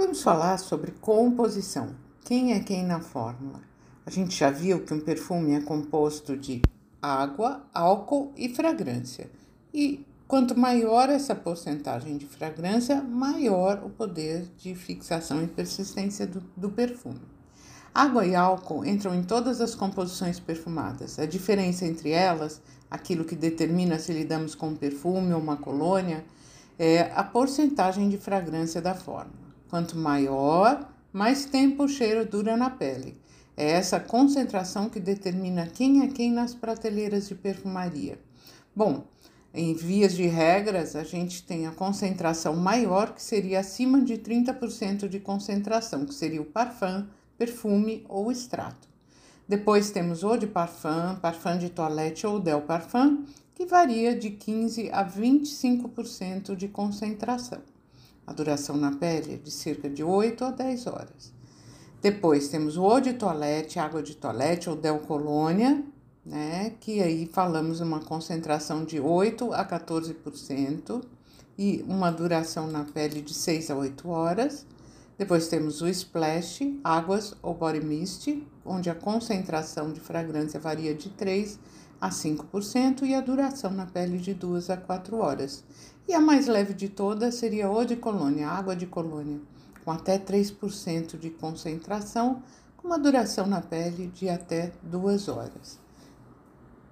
Vamos falar sobre composição. Quem é quem na fórmula? A gente já viu que um perfume é composto de água, álcool e fragrância. E quanto maior essa porcentagem de fragrância, maior o poder de fixação e persistência do, do perfume. Água e álcool entram em todas as composições perfumadas. A diferença entre elas, aquilo que determina se lidamos com um perfume ou uma colônia, é a porcentagem de fragrância da fórmula. Quanto maior, mais tempo o cheiro dura na pele. É essa concentração que determina quem é quem nas prateleiras de perfumaria. Bom, em vias de regras, a gente tem a concentração maior, que seria acima de 30% de concentração, que seria o parfum, perfume ou extrato. Depois temos o de parfum, parfum de toilette ou del parfum, que varia de 15 a 25% de concentração. A duração na pele é de cerca de 8 a 10 horas. Depois temos o eau de toilette, água de toilette ou Del Colônia, né? Que aí falamos uma concentração de 8 a 14% e uma duração na pele de 6 a 8 horas. Depois temos o splash, águas ou body mist, onde a concentração de fragrância varia de 3 a 5% e a duração na pele de 2 a 4 horas. E a mais leve de todas seria o de colônia, água de colônia, com até 3% de concentração, com uma duração na pele de até 2 horas.